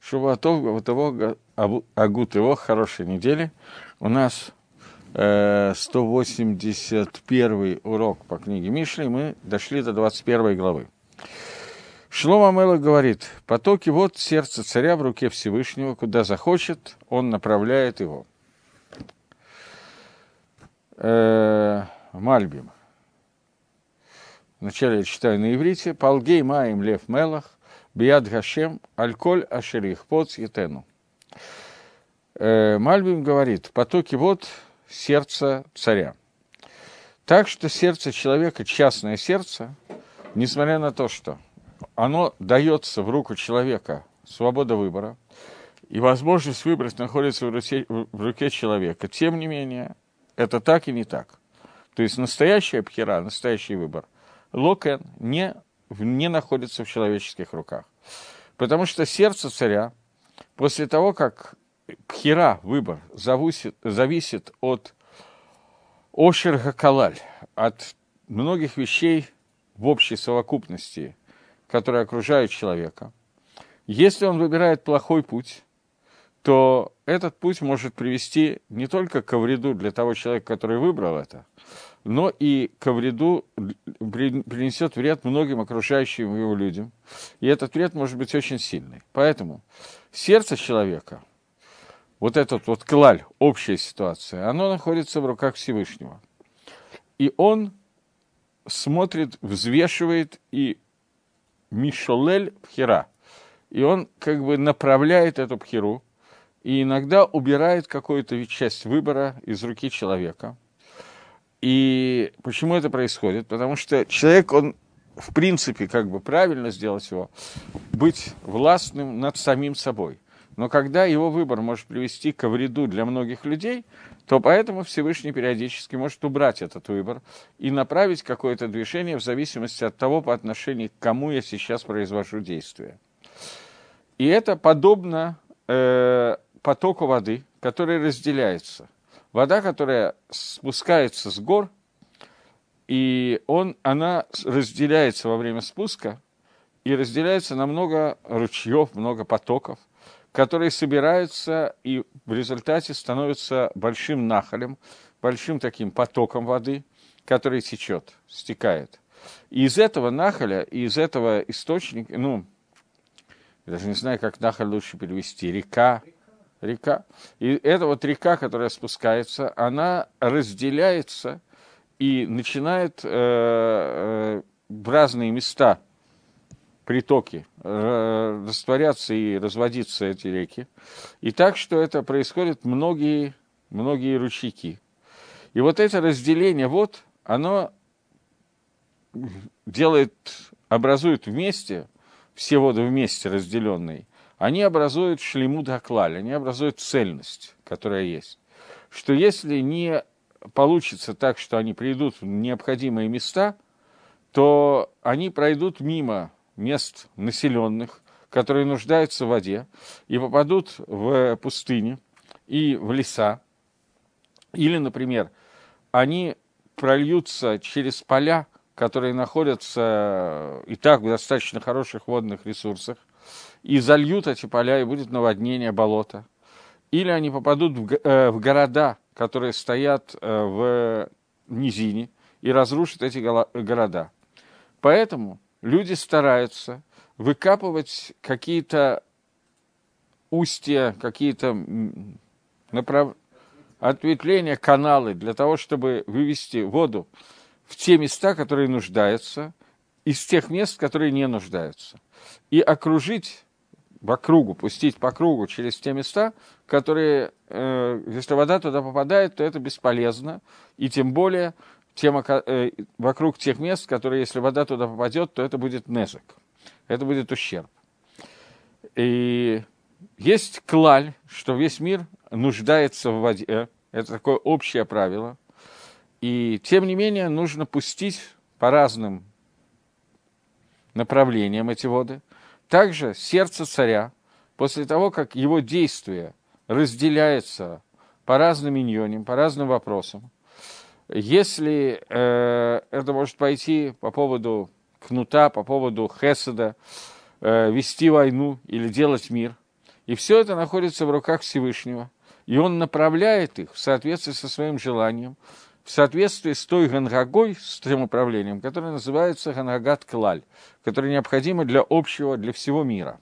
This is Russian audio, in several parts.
Шуватов, его, Агут его, хорошей недели. У нас э, 181 урок по книге Мишли, мы дошли до 21 главы. Шлома Мела говорит, потоки вот сердце царя в руке Всевышнего, куда захочет, он направляет его. Э, Мальбим. Вначале я читаю на иврите. Палгей маем лев мелах, биад гашем, альколь ашерих, поц етену. Э, Мальбим говорит, потоки вот сердца царя. Так что сердце человека, частное сердце, несмотря на то, что оно дается в руку человека, свобода выбора, и возможность выбрать находится в руке, в руке человека, тем не менее, это так и не так. То есть настоящая пхера, настоящий выбор – Локен не, не находится в человеческих руках. Потому что сердце царя, после того, как пхера, выбор, зависит, зависит от ошер гакалаль, от многих вещей в общей совокупности, которые окружают человека. Если он выбирает плохой путь, то этот путь может привести не только к вреду для того человека, который выбрал это, но и ко вреду принесет вред многим окружающим его людям. И этот вред может быть очень сильный. Поэтому сердце человека, вот этот вот клаль, общая ситуация, оно находится в руках Всевышнего. И он смотрит, взвешивает и Мишолель Пхера. И он как бы направляет эту Пхеру, и иногда убирает какую-то часть выбора из руки человека – и почему это происходит? Потому что человек, он в принципе, как бы правильно сделать его, быть властным над самим собой. Но когда его выбор может привести к вреду для многих людей, то поэтому Всевышний периодически может убрать этот выбор и направить какое-то движение в зависимости от того, по отношению к кому я сейчас произвожу действие. И это подобно э, потоку воды, который разделяется – вода, которая спускается с гор, и он, она разделяется во время спуска, и разделяется на много ручьев, много потоков, которые собираются и в результате становятся большим нахалем, большим таким потоком воды, который течет, стекает. И из этого нахаля, и из этого источника, ну, я даже не знаю, как нахаль лучше перевести, река, река. И эта вот река, которая спускается, она разделяется и начинает э, э, в разные места притоки э, растворяться и разводиться эти реки. И так, что это происходит многие, многие ручейки. И вот это разделение вот, оно делает, образует вместе, все воды вместе разделенные, они образуют шлемуд хаклаль, они образуют цельность, которая есть. Что если не получится так, что они придут в необходимые места, то они пройдут мимо мест населенных, которые нуждаются в воде, и попадут в пустыни и в леса. Или, например, они прольются через поля, которые находятся и так в достаточно хороших водных ресурсах, и зальют эти поля, и будет наводнение болота. Или они попадут в, э, в города, которые стоят э, в низине, и разрушат эти города. Поэтому люди стараются выкапывать какие-то устья, какие-то направ... ответвления, каналы для того, чтобы вывести воду в те места, которые нуждаются, из тех мест, которые не нуждаются. И окружить по кругу, пустить по кругу через те места, которые, э, если вода туда попадает, то это бесполезно, и тем более тем, э, вокруг тех мест, которые, если вода туда попадет, то это будет нежик, это будет ущерб. И есть клаль, что весь мир нуждается в воде, это такое общее правило, и тем не менее нужно пустить по разным направлениям эти воды – также сердце царя, после того, как его действие разделяется по разным иньоним, по разным вопросам, если э, это может пойти по поводу кнута, по поводу хеседа, э, вести войну или делать мир, И все это находится в руках Всевышнего. И он направляет их в соответствии со своим желанием, в соответствии с той гангагой, с тем управлением, которое называется гангагат клаль, которое необходимо для общего, для всего мира.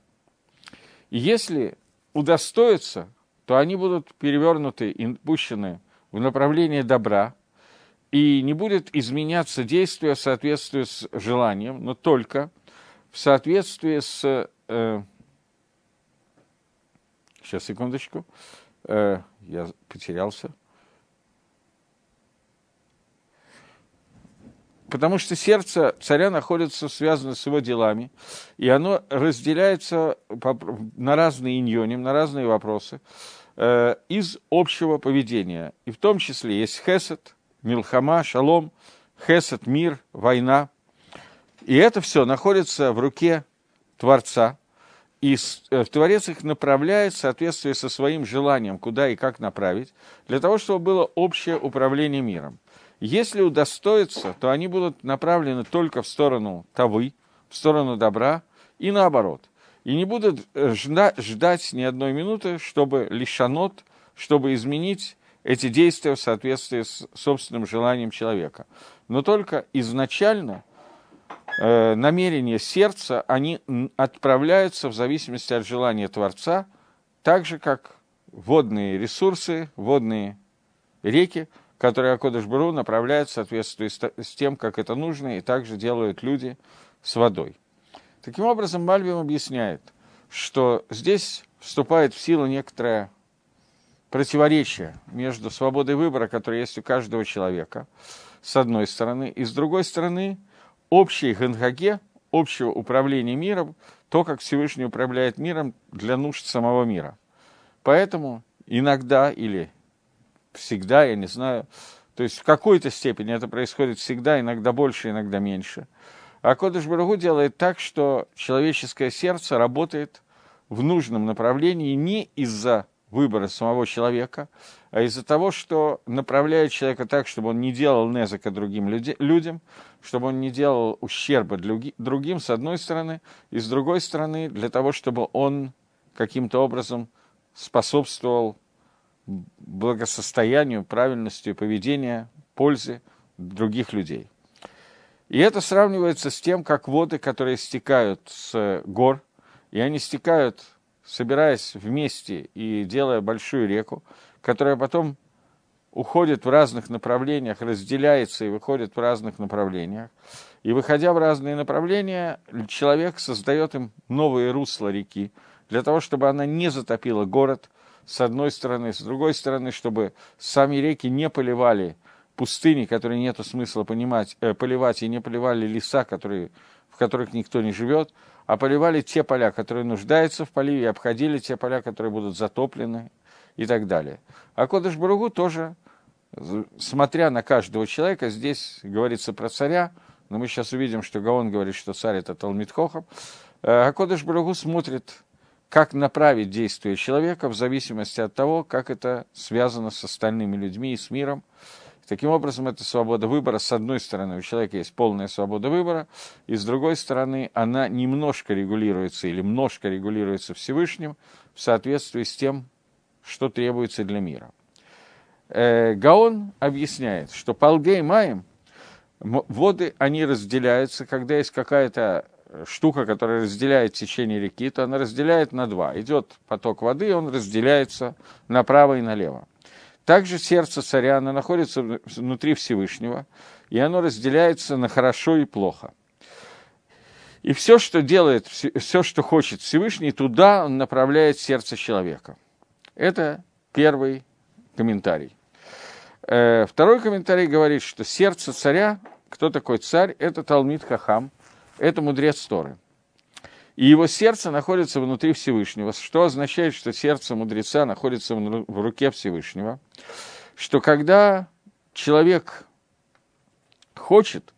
И если удостоятся, то они будут перевернуты и пущены в направлении добра, и не будет изменяться действие в соответствии с желанием, но только в соответствии с... Э, сейчас, секундочку. Э, я потерялся. Потому что сердце царя находится связано с его делами, и оно разделяется на разные иньони, на разные вопросы э, из общего поведения. И в том числе есть хесед, милхама, шалом, хесед, мир, война. И это все находится в руке Творца, и э, Творец их направляет в соответствии со своим желанием, куда и как направить, для того, чтобы было общее управление миром. Если удостоится, то они будут направлены только в сторону Тавы, в сторону добра и наоборот. И не будут э, ждать, ждать ни одной минуты, чтобы лишанот, чтобы изменить эти действия в соответствии с собственным желанием человека. Но только изначально э, намерения сердца, они отправляются в зависимости от желания Творца, так же, как водные ресурсы, водные реки, которые Акодыш Бару направляют в соответствии с тем, как это нужно, и также делают люди с водой. Таким образом, Мальбим объясняет, что здесь вступает в силу некоторая противоречие между свободой выбора, которая есть у каждого человека, с одной стороны, и с другой стороны, общей генгаге, общего управления миром, то, как Всевышний управляет миром для нужд самого мира. Поэтому иногда или всегда, я не знаю, то есть в какой-то степени это происходит всегда, иногда больше, иногда меньше. А Кодыш Барагу делает так, что человеческое сердце работает в нужном направлении не из-за выбора самого человека, а из-за того, что направляет человека так, чтобы он не делал незака другим люди, людям, чтобы он не делал ущерба другим, с одной стороны, и с другой стороны, для того, чтобы он каким-то образом способствовал благосостоянию, правильности поведения, пользе других людей. И это сравнивается с тем, как воды, которые стекают с гор, и они стекают собираясь вместе и делая большую реку, которая потом уходит в разных направлениях, разделяется и выходит в разных направлениях. И выходя в разные направления, человек создает им новые русла реки, для того, чтобы она не затопила город с одной стороны, с другой стороны, чтобы сами реки не поливали пустыни, которые нет смысла понимать, э, поливать, и не поливали леса, которые, в которых никто не живет, а поливали те поля, которые нуждаются в поливе, и обходили те поля, которые будут затоплены и так далее. А Кодыш Баругу тоже, смотря на каждого человека, здесь говорится про царя, но мы сейчас увидим, что Гаон говорит, что царь это Талмит Хохам, а Кодыш Баругу смотрит, как направить действие человека в зависимости от того, как это связано с остальными людьми и с миром. Таким образом, это свобода выбора. С одной стороны, у человека есть полная свобода выбора, и с другой стороны, она немножко регулируется или немножко регулируется Всевышним в соответствии с тем, что требуется для мира. Э, Гаон объясняет, что полгей маем, воды, они разделяются, когда есть какая-то штука, которая разделяет течение реки, то она разделяет на два. Идет поток воды, он разделяется направо и налево. Также сердце царя, оно находится внутри Всевышнего, и оно разделяется на хорошо и плохо. И все, что делает, все, что хочет Всевышний, туда он направляет сердце человека. Это первый комментарий. Э, второй комментарий говорит, что сердце царя, кто такой царь, это Талмит Хахам, это мудрец Торы и его сердце находится внутри Всевышнего, что означает, что сердце мудреца находится в руке Всевышнего, что когда человек хочет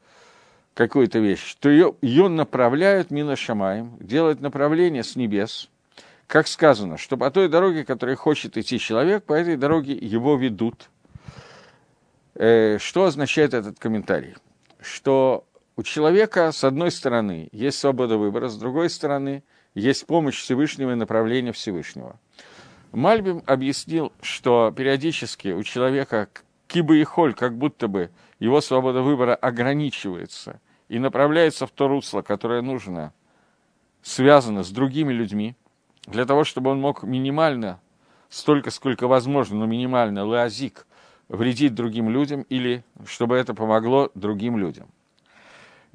какую-то вещь, то ее, ее направляют мина шамаем, делают направление с небес, как сказано, что по той дороге, которой хочет идти человек, по этой дороге его ведут. Э, что означает этот комментарий? Что у человека, с одной стороны, есть свобода выбора, с другой стороны, есть помощь Всевышнего и направление Всевышнего. Мальбим объяснил, что периодически у человека киба и холь, как будто бы его свобода выбора ограничивается и направляется в то русло, которое нужно, связано с другими людьми, для того, чтобы он мог минимально, столько, сколько возможно, но минимально, лазик, вредить другим людям или чтобы это помогло другим людям.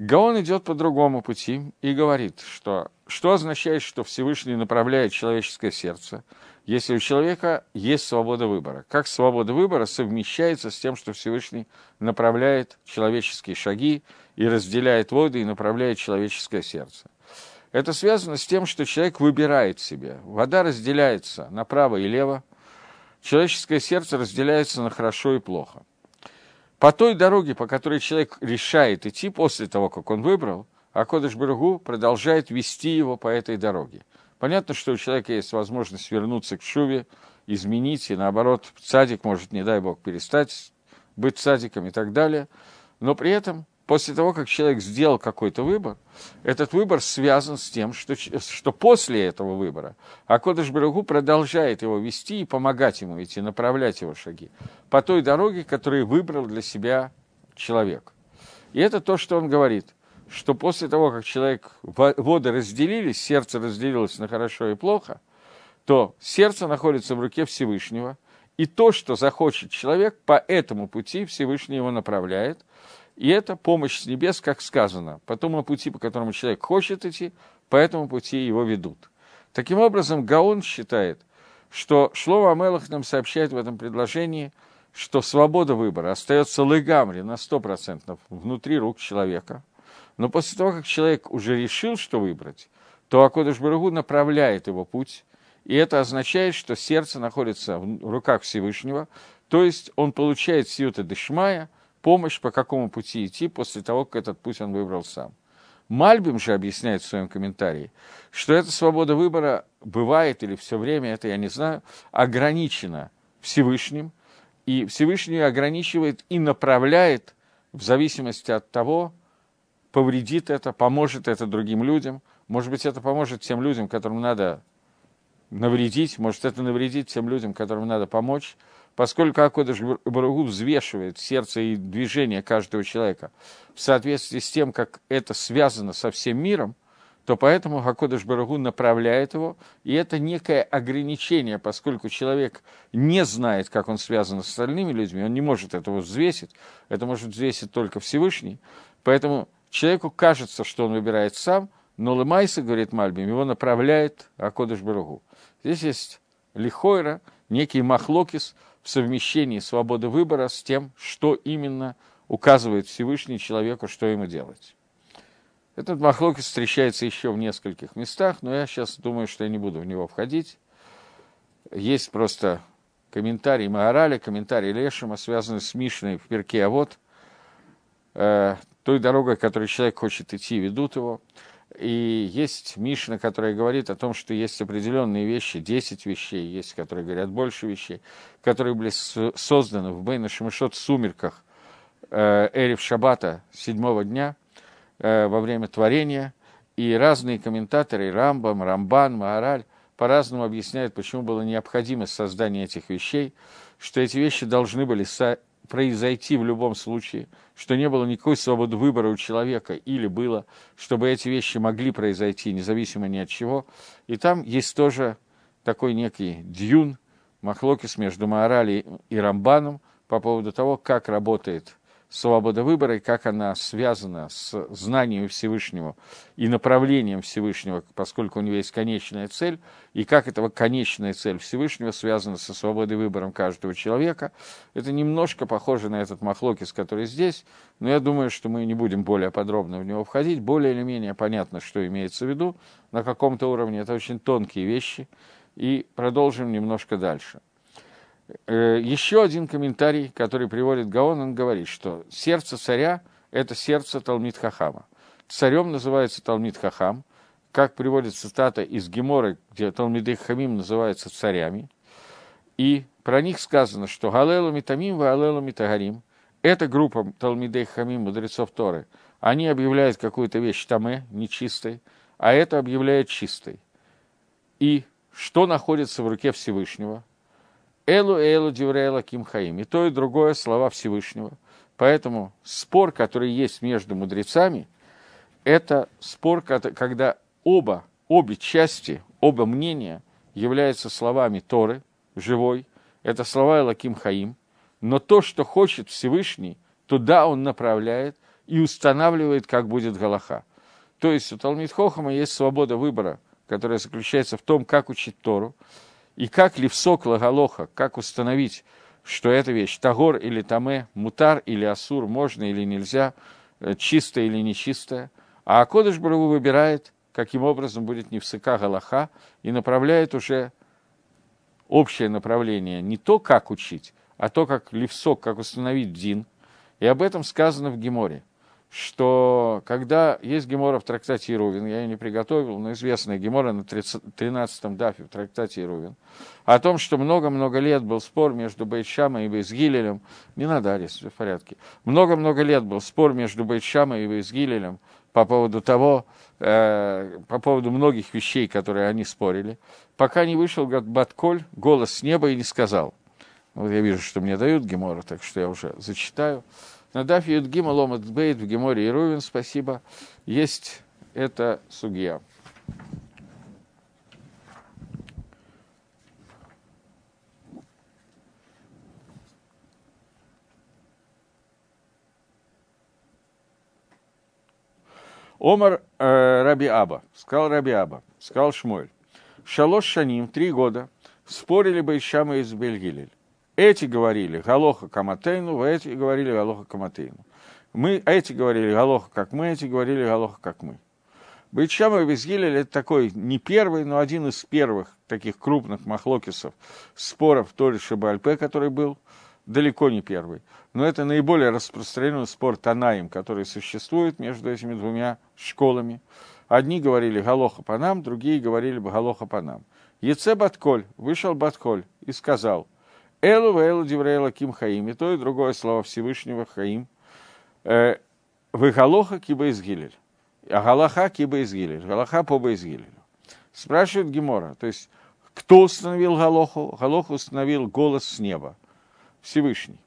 Гаон идет по другому пути и говорит, что что означает, что Всевышний направляет человеческое сердце, если у человека есть свобода выбора. Как свобода выбора совмещается с тем, что Всевышний направляет человеческие шаги и разделяет воды и направляет человеческое сердце. Это связано с тем, что человек выбирает себе. Вода разделяется направо и лево, человеческое сердце разделяется на хорошо и плохо – по той дороге, по которой человек решает идти после того, как он выбрал, а Кодыш Барагу продолжает вести его по этой дороге. Понятно, что у человека есть возможность вернуться к Шуве, изменить, и наоборот, садик может, не дай бог, перестать быть садиком и так далее. Но при этом после того, как человек сделал какой-то выбор, этот выбор связан с тем, что, что после этого выбора Акодыш Барагу продолжает его вести и помогать ему идти, направлять его шаги по той дороге, которую выбрал для себя человек. И это то, что он говорит, что после того, как человек, воды разделились, сердце разделилось на хорошо и плохо, то сердце находится в руке Всевышнего, и то, что захочет человек, по этому пути Всевышний его направляет – и это помощь с небес, как сказано, по тому пути, по которому человек хочет идти, по этому пути его ведут. Таким образом, Гаон считает, что Шлова Амелах нам сообщает в этом предложении, что свобода выбора остается легамри на 100% внутри рук человека. Но после того, как человек уже решил, что выбрать, то Акодыш Барагу направляет его путь, и это означает, что сердце находится в руках Всевышнего, то есть он получает сиюта дешмая – помощь, по какому пути идти после того, как этот путь он выбрал сам. Мальбим же объясняет в своем комментарии, что эта свобода выбора бывает или все время, это я не знаю, ограничена Всевышним, и Всевышний ограничивает и направляет в зависимости от того, повредит это, поможет это другим людям. Может быть, это поможет тем людям, которым надо навредить, может, это навредит тем людям, которым надо помочь поскольку Акодыш Барагу взвешивает сердце и движение каждого человека в соответствии с тем, как это связано со всем миром, то поэтому Хакодыш Барагу направляет его, и это некое ограничение, поскольку человек не знает, как он связан с остальными людьми, он не может этого взвесить, это может взвесить только Всевышний, поэтому человеку кажется, что он выбирает сам, но Лымайса, говорит Мальбим, его направляет Акодыш Барагу. Здесь есть лихойра, некий махлокис, в совмещении свободы выбора с тем, что именно указывает Всевышний человеку, что ему делать. Этот махлок встречается еще в нескольких местах, но я сейчас думаю, что я не буду в него входить. Есть просто комментарий Маораля, комментарий Лешима, связанный с Мишной в перке, а вот э, той дорогой, которой человек хочет идти, ведут его. И есть Мишна, которая говорит о том, что есть определенные вещи, 10 вещей, есть, которые говорят больше вещей, которые были созданы в Бейна Шамашот сумерках э, Эрев Шабата седьмого дня э, во время творения. И разные комментаторы, Рамбам, Рамбан, Маораль, по-разному объясняют, почему было необходимо создание этих вещей, что эти вещи должны были произойти в любом случае, что не было никакой свободы выбора у человека, или было, чтобы эти вещи могли произойти, независимо ни от чего. И там есть тоже такой некий дюн, махлокис между Маорали и Рамбаном по поводу того, как работает свобода выбора и как она связана с знанием Всевышнего и направлением Всевышнего, поскольку у него есть конечная цель, и как эта конечная цель Всевышнего связана со свободой выбора каждого человека. Это немножко похоже на этот махлокис, который здесь, но я думаю, что мы не будем более подробно в него входить. Более или менее понятно, что имеется в виду. На каком-то уровне это очень тонкие вещи. И продолжим немножко дальше. Э, еще один комментарий, который приводит Гаон, он говорит, что сердце царя – это сердце Талмит Хахама. Царем называется Талмит Хахам, как приводит цитата из Гемора, где Талмиды Хамим называются царями. И про них сказано, что Галелу Митамим ва Галелу Митагарим – это группа Талмидей Хамим, мудрецов Торы. Они объявляют какую-то вещь таме, нечистой, а это объявляет чистой. и что находится в руке Всевышнего. Элу Элу Диврейла Ким Хаим. И то, и другое слова Всевышнего. Поэтому спор, который есть между мудрецами, это спор, когда оба, обе части, оба мнения являются словами Торы, живой, это слова Элаким Хаим, но то, что хочет Всевышний, туда он направляет и устанавливает, как будет Галаха. То есть у Талмит Хохама есть свобода выбора, которая заключается в том, как учить Тору, и как ливсок лагалоха, как установить, что эта вещь тагор или таме, мутар или асур, можно или нельзя, э, чистая или нечистая. А Акодыш Барагу выбирает, каким образом будет невсыка галаха, и направляет уже общее направление, не то, как учить, а то, как ливсок, как установить дин. И об этом сказано в Геморе – что когда есть гемора в трактате Ирувин, я ее не приготовил, но известная гемора на 13-м дафе в трактате Ирувин, о том, что много-много лет был спор между Бейтшамой и Бейсгилелем, не надо арест, все в порядке, много-много лет был спор между Бейтшамой и Бейсгилелем по поводу того, э, по поводу многих вещей, которые они спорили, пока не вышел Батколь, голос с неба и не сказал. Вот я вижу, что мне дают гемора, так что я уже зачитаю. На дафе Юдгима Ломат в Геморе и Рувин, спасибо, есть эта сугия. Омар э, Раби Аба, сказал Раби Аба, сказал Шмуэль. Шалош Шаним, три года, спорили бы Ишама из Бельгилель. Эти говорили Галоха Каматейну, эти говорили Галоха Каматейну. Мы, эти говорили Галоха как мы, эти говорили Галоха как мы. Бейтшама и Безгилель это такой не первый, но один из первых таких крупных махлокисов, споров Тори Шабальпе, который был, далеко не первый. Но это наиболее распространенный спор Танаим, который существует между этими двумя школами. Одни говорили Галоха по нам, другие говорили Галоха по нам. Еце Батколь, вышел Батколь и сказал, Элу Элу Диврейла Ким Хаим, и то, и другое слово Всевышнего Хаим. Э, Выгалоха киба изгилель. А Галаха киба изгилель. Галаха по изгилелю. Спрашивает Гемора, то есть, кто установил Галоху? Галоху установил голос с неба, Всевышний.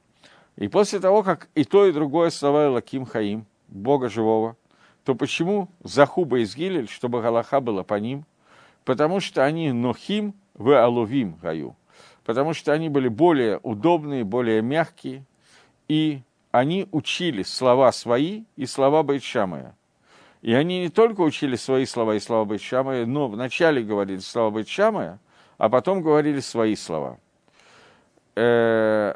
И после того, как и то, и другое слова Лаким Хаим, Бога живого, то почему Захуба изгилель, чтобы Галаха была по ним? Потому что они Нохим в Алувим Гаю потому что они были более удобные, более мягкие, и они учили слова свои и слова Байтшамая. И они не только учили свои слова и слова Байтшамая, но вначале говорили слова Байтшамая, а потом говорили свои слова. Э,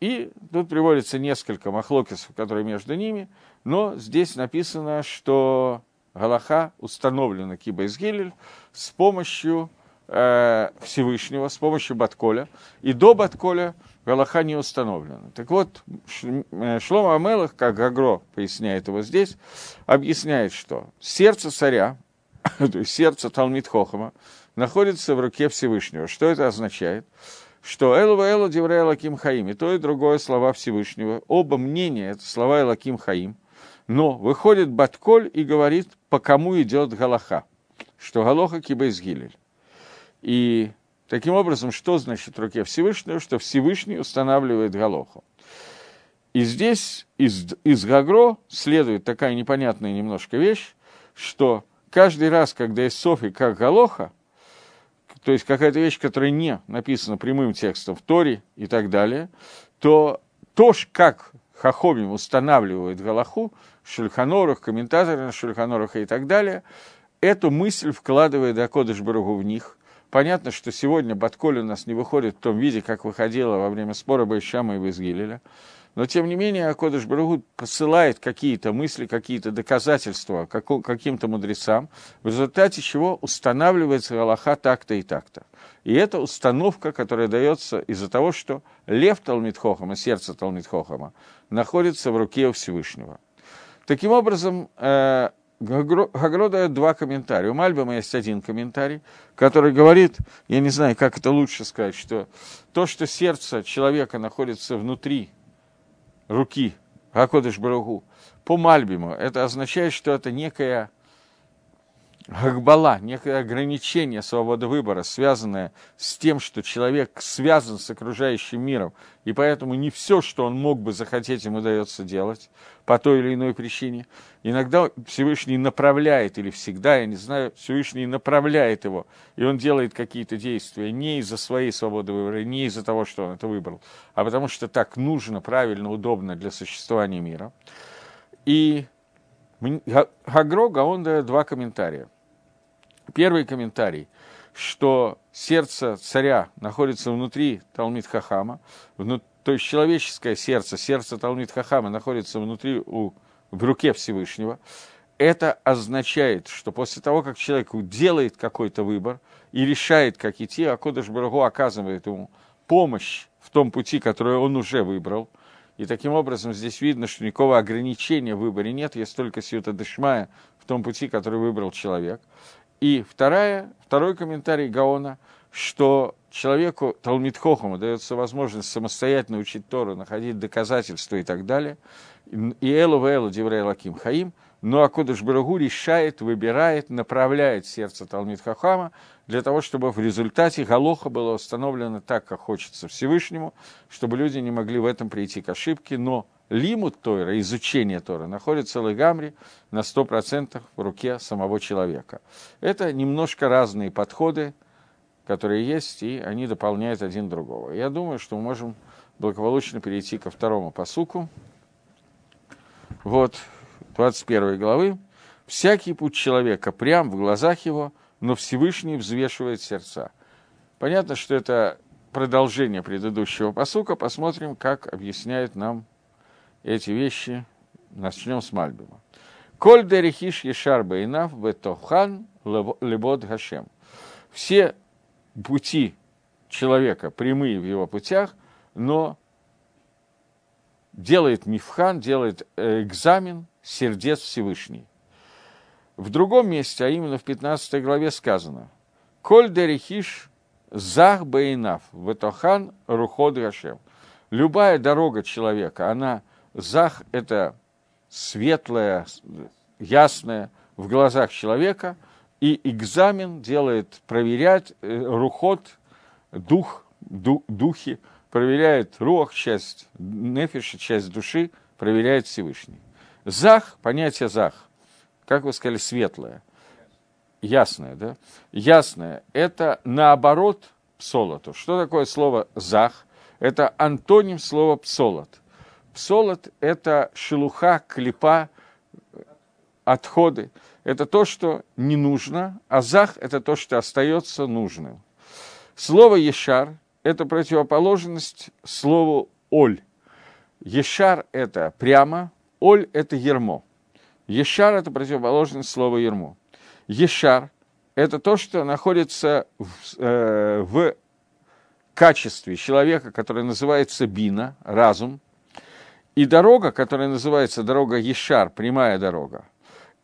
и тут приводится несколько махлокисов, которые между ними, но здесь написано, что Галаха установлена Киба Изгилель с помощью э, Всевышнего с помощью Батколя, и до Батколя Галаха не установлена. Так вот, э, Шлома Амелах, как Гагро поясняет его здесь, объясняет, что сердце царя, то есть сердце Талмит Хохама, находится в руке Всевышнего. Что это означает? Что Элва Элу Диврея Лаким Хаим, и то, и другое слова Всевышнего, оба мнения, это слова Элаким Хаим, но выходит Батколь и говорит, по кому идет Галаха, что Галоха Кибейсгилель. И таким образом, что значит руке Всевышнего? Что Всевышний устанавливает Галоху. И здесь из, из Гагро следует такая непонятная немножко вещь, что каждый раз, когда есть Софи как Галоха, то есть какая-то вещь, которая не написана прямым текстом в Торе и так далее, то то, как Хахомим устанавливает Галаху, Шульханорах, комментаторы на Шульханорах и так далее, эту мысль вкладывает Акодыш Барагу в них, Понятно, что сегодня Батколь у нас не выходит в том виде, как выходила во время спора Байшама и Безгилеля. Но, тем не менее, Акодыш Барагут посылает какие-то мысли, какие-то доказательства каким-то мудрецам, в результате чего устанавливается Галаха так-то и так-то. И это установка, которая дается из-за того, что лев Талмитхохама, сердце Талмитхохама, находится в руке Всевышнего. Таким образом, э, Гагро дает два комментария. У Мальбема есть один комментарий, который говорит, я не знаю, как это лучше сказать, что то, что сердце человека находится внутри руки Гакодыш Барагу, по Мальбиму, это означает, что это некая гагбала, некое ограничение свободы выбора, связанное с тем, что человек связан с окружающим миром, и поэтому не все, что он мог бы захотеть, ему удается делать по той или иной причине. Иногда Всевышний направляет, или всегда, я не знаю, Всевышний направляет его, и он делает какие-то действия не из-за своей свободы выбора, не из-за того, что он это выбрал, а потому что так нужно, правильно, удобно для существования мира. И Гагро он дает два комментария. Первый комментарий, что сердце царя находится внутри Талмит Хахама, вну, то есть человеческое сердце, сердце Талмит Хахама находится внутри, у, в руке Всевышнего. Это означает, что после того, как человек делает какой-то выбор и решает, как идти, а Кодыш Барагу оказывает ему помощь в том пути, который он уже выбрал – и таким образом здесь видно, что никакого ограничения в выборе нет, есть только сиюта дешмая в том пути, который выбрал человек. И вторая, второй комментарий Гаона, что человеку Талмитхохому дается возможность самостоятельно учить Тору, находить доказательства и так далее. И Элу Вэлу Диврей Лаким Хаим – но Акудыш Барагу решает, выбирает, направляет сердце Талмит Хахама для того, чтобы в результате Галоха было установлено так, как хочется Всевышнему, чтобы люди не могли в этом прийти к ошибке, но лимут Тора, изучение Тора, находится в Легамре на 100% в руке самого человека. Это немножко разные подходы, которые есть, и они дополняют один другого. Я думаю, что мы можем благополучно перейти ко второму посуку. Вот, 21 главы, «Всякий путь человека прям в глазах его, но Всевышний взвешивает сердца». Понятно, что это продолжение предыдущего посука. Посмотрим, как объясняет нам эти вещи. Начнем с Мальбима. «Коль дерехиш ешар бейнав бетохан лебод гашем». Все пути человека прямые в его путях, но делает мифхан, делает э, экзамен сердец Всевышний. В другом месте, а именно в 15 главе сказано, «Коль дерехиш зах бейнав, ветохан руход гашем». Любая дорога человека, она, зах – это светлая, ясная в глазах человека, и экзамен делает, проверяет э, руход, дух, ду, духи, проверяет рух, часть нефиша, часть души, проверяет Всевышний. Зах, понятие зах, как вы сказали, светлое, ясное, да? Ясное – это наоборот псолоту. Что такое слово зах? Это антоним слова псолот. Псолот – это шелуха, клепа, отходы. Это то, что не нужно, а зах – это то, что остается нужным. Слово ешар – это противоположность слову оль. Ешар – это прямо, Оль – это ермо. Ешар – это противоположность слова ермо. Ешар – это то, что находится в, э, в качестве человека, который называется бина, разум, и дорога, которая называется дорога Ешар, прямая дорога,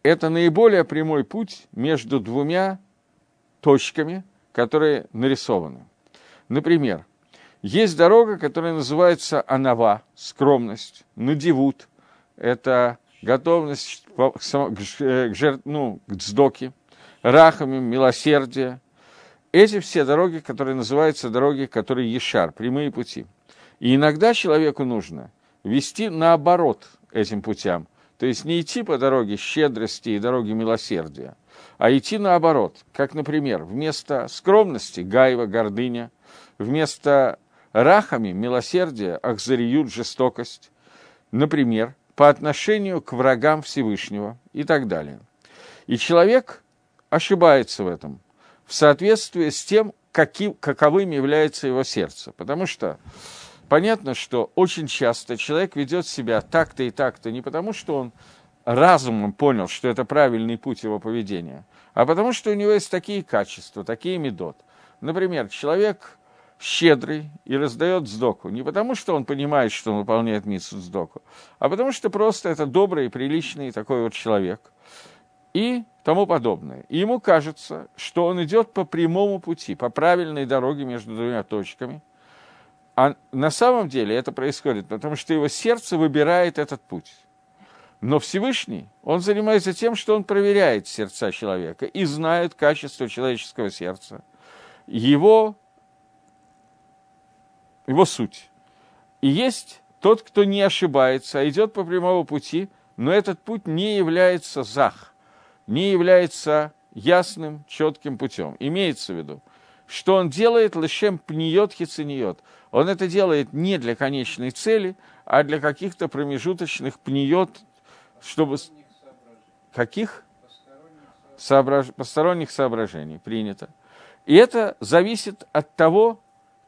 это наиболее прямой путь между двумя точками, которые нарисованы. Например, есть дорога, которая называется Анава, скромность, Надивут, это готовность к, жертв, ну, к сдоке, рахами, милосердие. Эти все дороги, которые называются дороги, которые ешар, прямые пути. И иногда человеку нужно вести наоборот этим путям. То есть не идти по дороге щедрости и дороге милосердия, а идти наоборот. Как, например, вместо скромности – гайва, гордыня, вместо рахами – милосердия, ахзариют, жестокость. Например, по отношению к врагам Всевышнего и так далее. И человек ошибается в этом в соответствии с тем, каким, каковым является его сердце. Потому что понятно, что очень часто человек ведет себя так-то и так-то не потому, что он разумом понял, что это правильный путь его поведения, а потому что у него есть такие качества, такие медот. Например, человек щедрый и раздает сдоку. Не потому, что он понимает, что он выполняет миссу сдоку, а потому что просто это добрый, приличный такой вот человек. И тому подобное. И ему кажется, что он идет по прямому пути, по правильной дороге между двумя точками. А на самом деле это происходит, потому что его сердце выбирает этот путь. Но Всевышний, он занимается тем, что он проверяет сердца человека и знает качество человеческого сердца, его, его суть. И есть тот, кто не ошибается, а идет по прямому пути, но этот путь не является зах, не является ясным, четким путем. Имеется в виду, что он делает лишем пниет хицениет. Он это делает не для конечной цели, а для каких-то промежуточных пниет, чтобы... Каких? Соображ... Посторонних соображений. Принято. И это зависит от того,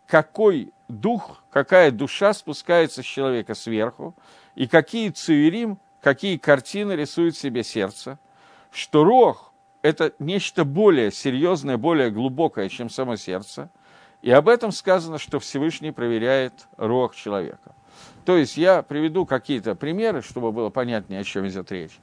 какой дух, какая душа спускается с человека сверху, и какие цуерим, какие картины рисует себе сердце, что рог – это нечто более серьезное, более глубокое, чем само сердце, и об этом сказано, что Всевышний проверяет рог человека. То есть я приведу какие-то примеры, чтобы было понятнее, о чем идет речь.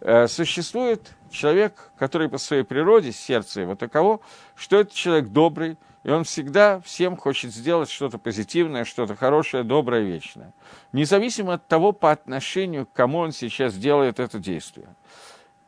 Э, существует человек, который по своей природе, сердце его таково, что это человек добрый, и он всегда всем хочет сделать что-то позитивное, что-то хорошее, доброе, вечное. Независимо от того, по отношению к кому он сейчас делает это действие.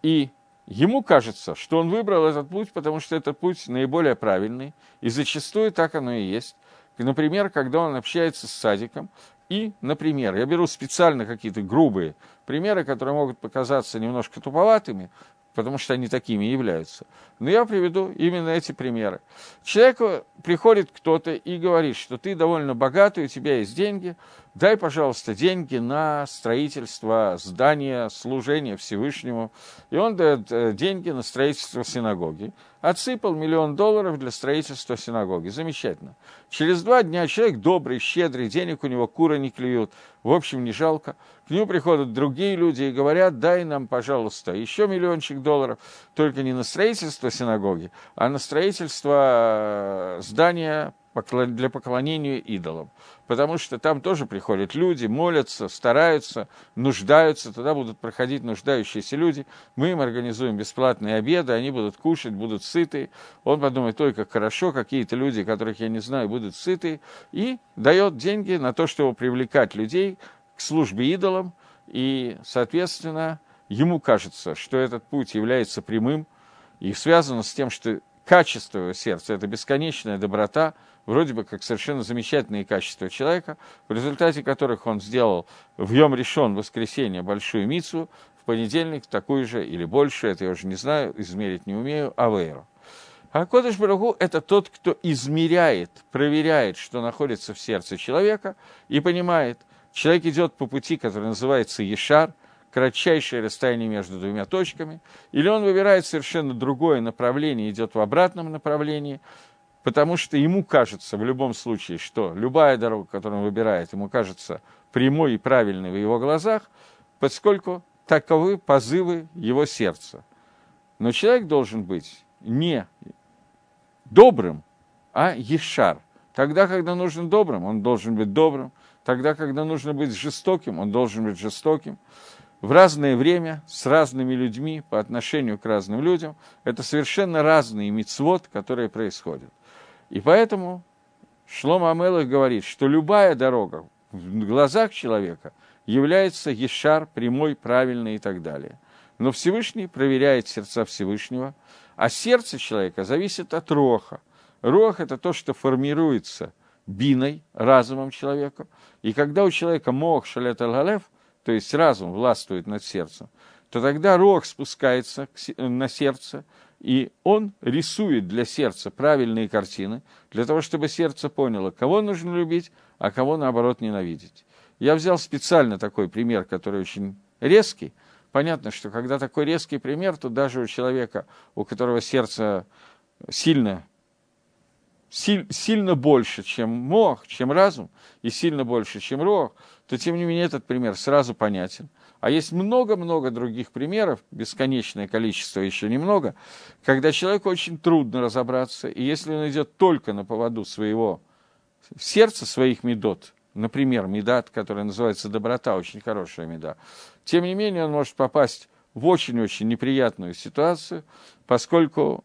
И ему кажется, что он выбрал этот путь, потому что этот путь наиболее правильный, и зачастую так оно и есть. Например, когда он общается с садиком, и, например, я беру специально какие-то грубые примеры, которые могут показаться немножко туповатыми, потому что они такими являются. Но я приведу именно эти примеры. Человеку приходит кто-то и говорит, что ты довольно богатый, у тебя есть деньги, дай, пожалуйста, деньги на строительство здания, служения Всевышнему. И он дает э, деньги на строительство синагоги. Отсыпал миллион долларов для строительства синагоги. Замечательно. Через два дня человек добрый, щедрый, денег у него куры не клюют, в общем, не жалко. К нему приходят другие люди и говорят, дай нам, пожалуйста, еще миллиончик долларов, только не на строительство синагоги, а на строительство э, здания для поклонения идолам. Потому что там тоже приходят люди, молятся, стараются, нуждаются, туда будут проходить нуждающиеся люди. Мы им организуем бесплатные обеды, они будут кушать, будут сыты. Он подумает, ой, как хорошо, какие-то люди, которых я не знаю, будут сыты. И дает деньги на то, чтобы привлекать людей к службе идолам. И, соответственно, ему кажется, что этот путь является прямым и связано с тем, что качество сердца – это бесконечная доброта – вроде бы как совершенно замечательные качества человека, в результате которых он сделал в Йом решен воскресенье большую мицу, в понедельник такую же или больше, это я уже не знаю, измерить не умею, авейру. А Кодыш Барагу – это тот, кто измеряет, проверяет, что находится в сердце человека, и понимает, человек идет по пути, который называется Ешар, кратчайшее расстояние между двумя точками, или он выбирает совершенно другое направление, идет в обратном направлении, потому что ему кажется в любом случае, что любая дорога, которую он выбирает, ему кажется прямой и правильной в его глазах, поскольку таковы позывы его сердца. Но человек должен быть не добрым, а ешар. Тогда, когда нужен добрым, он должен быть добрым. Тогда, когда нужно быть жестоким, он должен быть жестоким. В разное время, с разными людьми, по отношению к разным людям, это совершенно разные мицвод, которые происходят. И поэтому Шлома Амелах говорит, что любая дорога в глазах человека является ешар, прямой, правильный и так далее. Но Всевышний проверяет сердца Всевышнего, а сердце человека зависит от роха. Рох – это то, что формируется биной, разумом человека. И когда у человека мох шалет аль то есть разум властвует над сердцем, то тогда рог спускается на сердце, и он рисует для сердца правильные картины, для того, чтобы сердце поняло, кого нужно любить, а кого, наоборот, ненавидеть. Я взял специально такой пример, который очень резкий. Понятно, что когда такой резкий пример, то даже у человека, у которого сердце сильно, силь, сильно больше, чем мох, чем разум, и сильно больше, чем рог, то, тем не менее, этот пример сразу понятен – а есть много-много других примеров, бесконечное количество, еще немного, когда человеку очень трудно разобраться, и если он идет только на поводу своего сердца, своих медот, например, медат, который называется доброта, очень хорошая меда, тем не менее он может попасть в очень-очень неприятную ситуацию, поскольку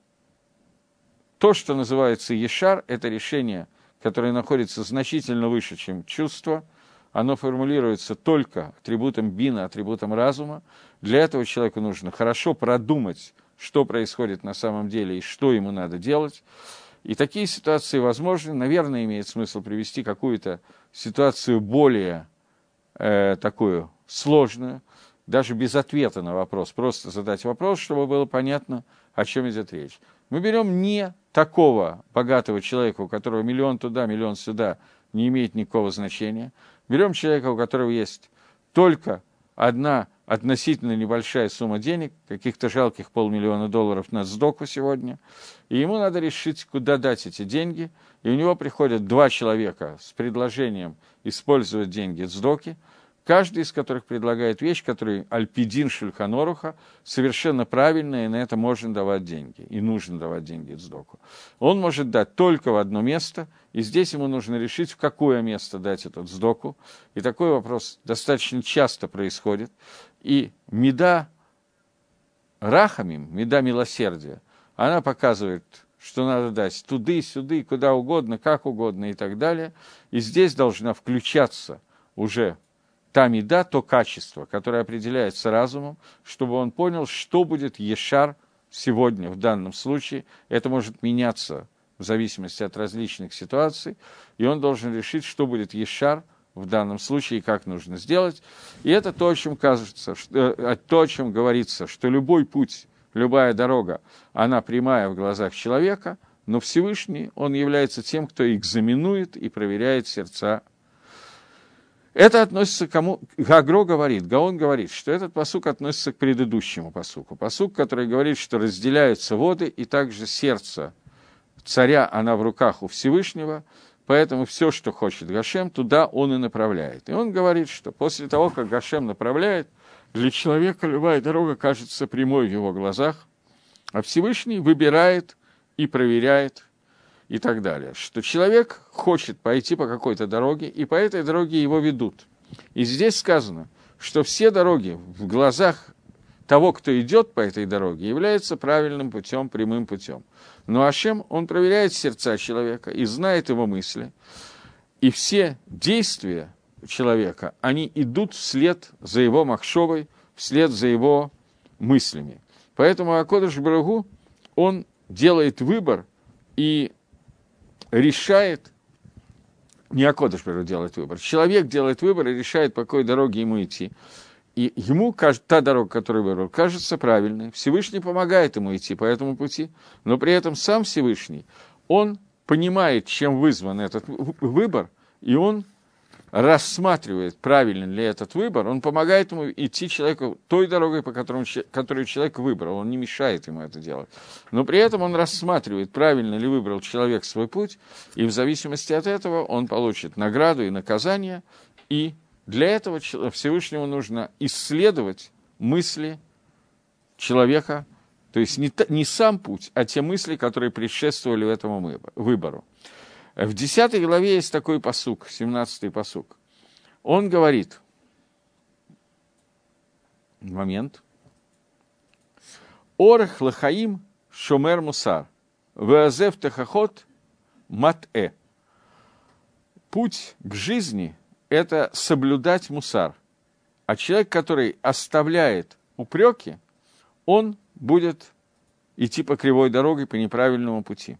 то, что называется ешар, это решение, которое находится значительно выше, чем чувство – оно формулируется только атрибутом бина, атрибутом разума. Для этого человеку нужно хорошо продумать, что происходит на самом деле и что ему надо делать. И такие ситуации возможны. Наверное, имеет смысл привести какую-то ситуацию более э, такую сложную, даже без ответа на вопрос, просто задать вопрос, чтобы было понятно, о чем идет речь. Мы берем не такого богатого человека, у которого миллион туда, миллион сюда, не имеет никакого значения. Берем человека, у которого есть только одна относительно небольшая сумма денег, каких-то жалких полмиллиона долларов на сдоку сегодня, и ему надо решить, куда дать эти деньги, и у него приходят два человека с предложением использовать деньги сдоки – каждый из которых предлагает вещь, которая альпидин шульханоруха, совершенно правильная, и на это можно давать деньги, и нужно давать деньги сдоку. Он может дать только в одно место, и здесь ему нужно решить, в какое место дать этот сдоку. И такой вопрос достаточно часто происходит. И меда рахамим, меда милосердия, она показывает, что надо дать туды, сюды, куда угодно, как угодно и так далее. И здесь должна включаться уже та меда, то качество, которое определяется разумом, чтобы он понял, что будет Ешар сегодня в данном случае. Это может меняться в зависимости от различных ситуаций, и он должен решить, что будет Ешар в данном случае и как нужно сделать. И это то, о чем кажется, что, э, то, о чем говорится, что любой путь, любая дорога, она прямая в глазах человека, но Всевышний, он является тем, кто экзаменует и проверяет сердца это относится к кому? Гагро говорит, Гаон говорит, что этот посук относится к предыдущему посуку. Посук, который говорит, что разделяются воды, и также сердце царя, она в руках у Всевышнего, поэтому все, что хочет Гашем, туда он и направляет. И он говорит, что после того, как Гашем направляет, для человека любая дорога кажется прямой в его глазах, а Всевышний выбирает и проверяет и так далее. Что человек хочет пойти по какой-то дороге, и по этой дороге его ведут. И здесь сказано, что все дороги в глазах того, кто идет по этой дороге, являются правильным путем, прямым путем. Но Ашем, он проверяет сердца человека и знает его мысли. И все действия человека, они идут вслед за его махшовой, вслед за его мыслями. Поэтому Акодыш Брагу, он делает выбор и решает, не Акодыш делает выбор, человек делает выбор и решает, по какой дороге ему идти. И ему та дорога, которую выбрал, кажется правильной. Всевышний помогает ему идти по этому пути, но при этом сам Всевышний, он понимает, чем вызван этот выбор, и он рассматривает, правильный ли этот выбор, он помогает ему идти человеку той дорогой, по которому, которую человек выбрал, он не мешает ему это делать. Но при этом он рассматривает, правильно ли выбрал человек свой путь, и в зависимости от этого он получит награду и наказание, и для этого Всевышнему нужно исследовать мысли человека, то есть не, не сам путь, а те мысли, которые предшествовали этому выбору. В 10 главе есть такой посук, 17-й посук. Он говорит, момент, Орех лахаим шомер мусар, веазев техахот мат-э. Путь к жизни – это соблюдать мусар. А человек, который оставляет упреки, он будет идти по кривой дороге, по неправильному пути.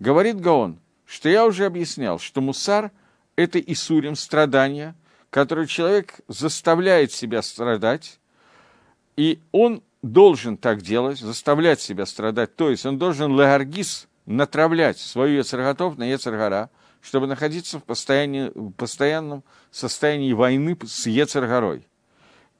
Говорит Гаон, что я уже объяснял, что мусар – это Исурим, страдания, который человек заставляет себя страдать, и он должен так делать, заставлять себя страдать, то есть он должен леаргис натравлять свою яцерготов на яцергара, чтобы находиться в постоянном состоянии войны с яцергорой.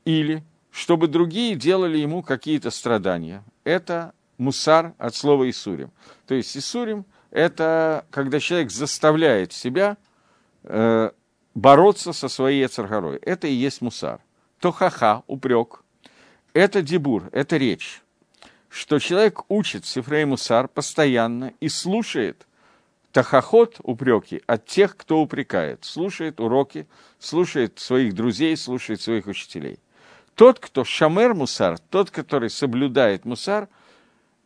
Или чтобы другие делали ему какие-то страдания. Это мусар от слова Исурим. То есть Исурим это когда человек заставляет себя э, бороться со своей царгорой. Это и есть мусар. То ха-ха, упрек. Это дебур, это речь. Что человек учит Сифрей Мусар постоянно и слушает тахоход, упреки, от тех, кто упрекает. Слушает уроки, слушает своих друзей, слушает своих учителей. Тот, кто шамер мусар, тот, который соблюдает мусар,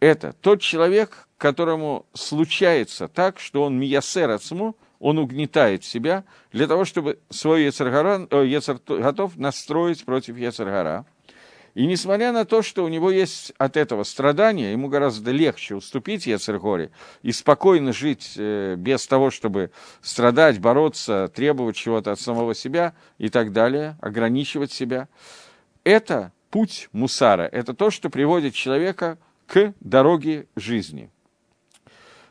это тот человек, которому случается так, что он миясер отцму, он угнетает себя для того, чтобы свой Ецаргара, э, Ецар готов настроить против Ецаргара. И несмотря на то, что у него есть от этого страдания, ему гораздо легче уступить Ецергоре и спокойно жить э, без того, чтобы страдать, бороться, требовать чего-то от самого себя и так далее, ограничивать себя. Это путь мусара, это то, что приводит человека к дороге жизни –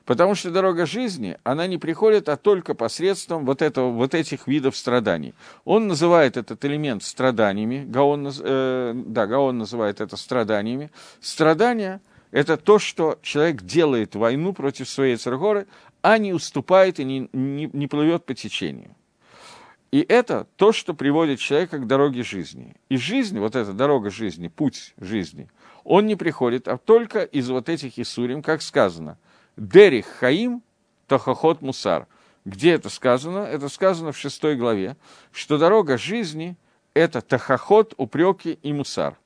Потому что дорога жизни, она не приходит, а только посредством вот, этого, вот этих видов страданий. Он называет этот элемент страданиями, Гаон, э, да, Гаон называет это страданиями. Страдания – это то, что человек делает войну против своей царгоры, а не уступает и не, не, не плывет по течению. И это то, что приводит человека к дороге жизни. И жизнь, вот эта дорога жизни, путь жизни, он не приходит, а только из вот этих Исурим, как сказано – Дерих Хаим Тахохот Мусар. Где это сказано? Это сказано в шестой главе, что дорога жизни – это Тахохот, упреки и Мусар.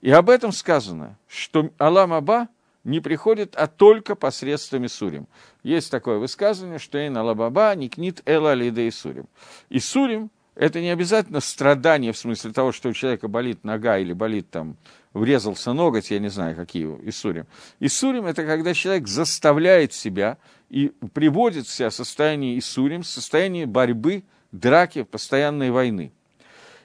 И об этом сказано, что Алам Аба не приходит, а только посредством Исурим. Есть такое высказывание, что Эйн Алабаба не книт Эла Алида Исурим. Исурим – это не обязательно страдание в смысле того, что у человека болит нога или болит там врезался ноготь, я не знаю, какие Иссурим. Иссурим – это когда человек заставляет себя и приводит себя в состояние Иссурим, в состояние борьбы, драки, постоянной войны.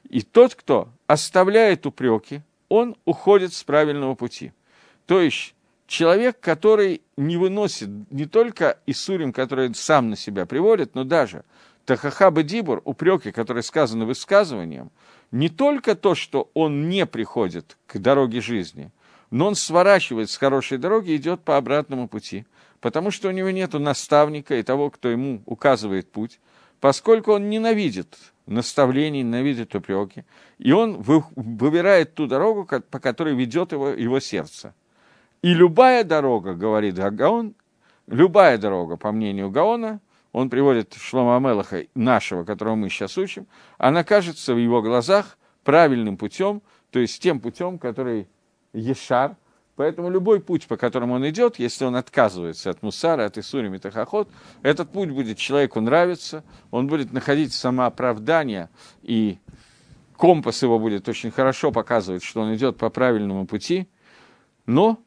И тот, кто оставляет упреки, он уходит с правильного пути. То есть человек, который не выносит не только Исурим, который сам на себя приводит, но даже Тахахаба Дибур, упреки, которые сказаны высказыванием, не только то, что он не приходит к дороге жизни, но он сворачивает с хорошей дороги и идет по обратному пути, потому что у него нет наставника и того, кто ему указывает путь, поскольку он ненавидит наставлений, ненавидит упреки, и он выбирает ту дорогу, по которой ведет его, его сердце. И любая дорога, говорит Гаон, любая дорога, по мнению Гаона – он приводит Шлома Амелаха, нашего, которого мы сейчас учим, она кажется в его глазах правильным путем, то есть тем путем, который Ешар, Поэтому любой путь, по которому он идет, если он отказывается от Мусара, от Исури Митахахот, этот путь будет человеку нравиться, он будет находить самооправдание, и компас его будет очень хорошо показывать, что он идет по правильному пути, но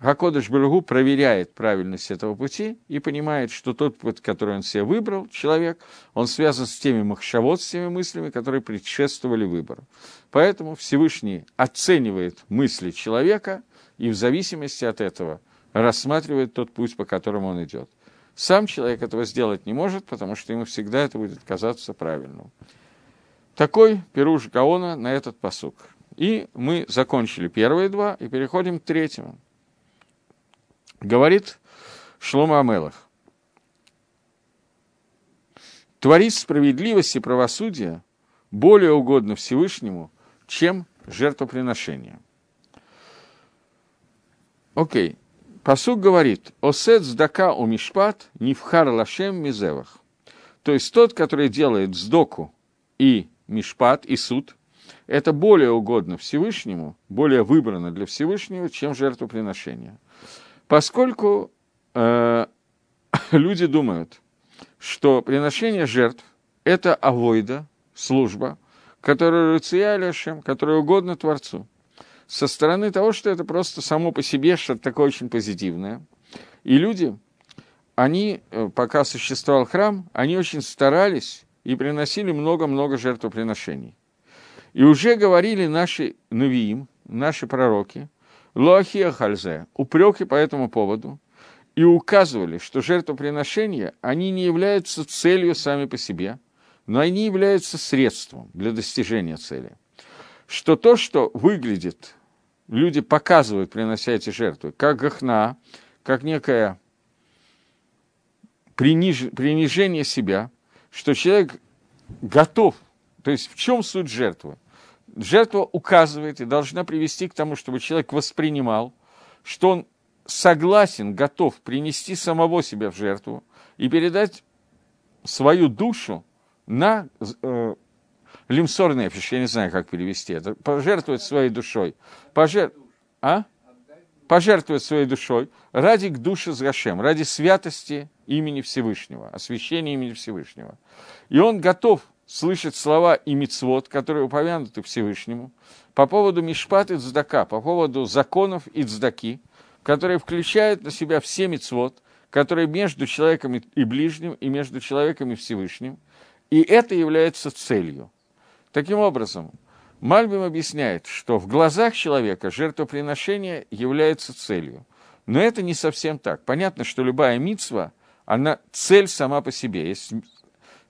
Гакодыш Барагу проверяет правильность этого пути и понимает, что тот путь, который он себе выбрал, человек, он связан с теми махшавод, с теми мыслями, которые предшествовали выбору. Поэтому Всевышний оценивает мысли человека и в зависимости от этого рассматривает тот путь, по которому он идет. Сам человек этого сделать не может, потому что ему всегда это будет казаться правильным. Такой пируш Гаона на этот посук. И мы закончили первые два и переходим к третьему. Говорит Шлома Амелах. Творить справедливость и правосудие более угодно Всевышнему, чем жертвоприношение. Окей. Посук говорит, «Осет сдака у мишпат нифхар лашем мизевах». То есть тот, который делает сдоку и мишпат, и суд, это более угодно Всевышнему, более выбрано для Всевышнего, чем жертвоприношение. Поскольку э, люди думают, что приношение жертв – это авойда, служба, которая Руцияляшем, которая угодна Творцу. Со стороны того, что это просто само по себе что-то такое очень позитивное. И люди, они, э, пока существовал храм, они очень старались и приносили много-много жертвоприношений. И уже говорили наши навиим, наши пророки, Лоахия Хальзе, упреки по этому поводу, и указывали, что жертвоприношения, они не являются целью сами по себе, но они являются средством для достижения цели. Что то, что выглядит, люди показывают, принося эти жертвы, как гахна, как некое приниж, принижение себя, что человек готов, то есть в чем суть жертвы? Жертва указывает и должна привести к тому, чтобы человек воспринимал, что он согласен, готов принести самого себя в жертву и передать свою душу на э, лимсор нефиш, я не знаю, как перевести это, пожертвовать своей душой. Пожер... А? пожертвовать своей душой ради к душе Згашем, ради святости имени Всевышнего, освящения имени Всевышнего. И он готов слышать слова и мицвод, которые упомянуты Всевышнему, по поводу Мишпат и Цдака, по поводу законов и Цдаки, которые включают на себя все мицвод, которые между человеком и ближним, и между человеком и Всевышним, и это является целью. Таким образом, Мальбим объясняет, что в глазах человека жертвоприношение является целью. Но это не совсем так. Понятно, что любая митсва, она цель сама по себе. Есть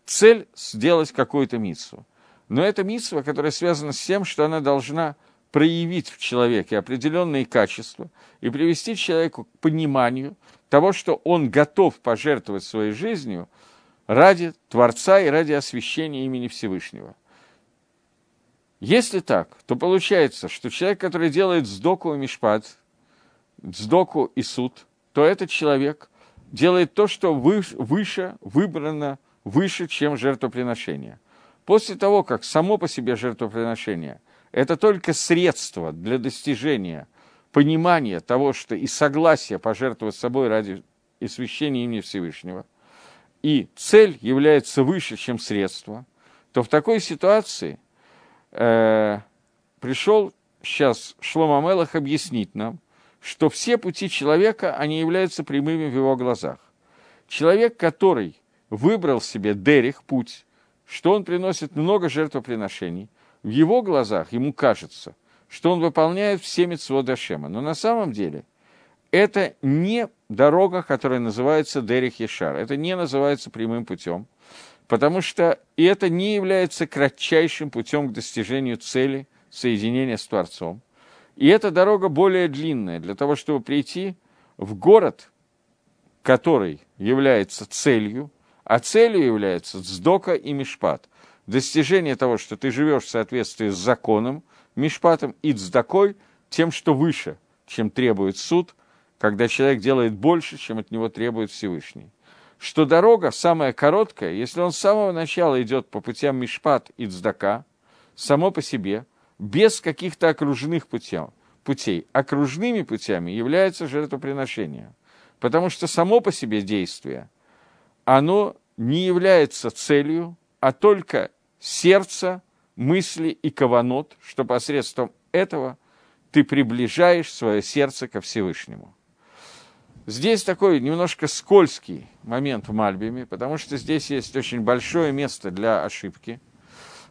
цель сделать какую-то митсву. Но это митсва, которая связана с тем, что она должна проявить в человеке определенные качества и привести человеку к пониманию того, что он готов пожертвовать своей жизнью ради Творца и ради освящения имени Всевышнего. Если так, то получается, что человек, который делает сдоку и мишпат, сдоку и суд, то этот человек делает то, что выше выбрано выше, чем жертвоприношение. После того, как само по себе жертвоприношение – это только средство для достижения понимания того, что и согласия пожертвовать собой ради освящения имени Всевышнего, и цель является выше, чем средство, то в такой ситуации э, пришел сейчас Шлома Мелах объяснить нам, что все пути человека, они являются прямыми в его глазах. Человек, который выбрал себе Дерих, путь, что он приносит много жертвоприношений, в его глазах ему кажется, что он выполняет все митцвот Ашема. Но на самом деле это не дорога, которая называется Дерих Ешар. Это не называется прямым путем, потому что это не является кратчайшим путем к достижению цели соединения с Творцом. И эта дорога более длинная для того, чтобы прийти в город, который является целью, а целью является Цдока и Мишпат. Достижение того, что ты живешь в соответствии с законом, Мишпатом и Цдакой, тем, что выше, чем требует суд, когда человек делает больше, чем от него требует Всевышний. Что дорога самая короткая, если он с самого начала идет по путям Мишпат и Цдака, само по себе, без каких-то окружных путей, путей. Окружными путями является жертвоприношение. Потому что само по себе действие – оно не является целью, а только сердце, мысли и каванот, что посредством этого ты приближаешь свое сердце ко Всевышнему. Здесь такой немножко скользкий момент в Мальбиме, потому что здесь есть очень большое место для ошибки,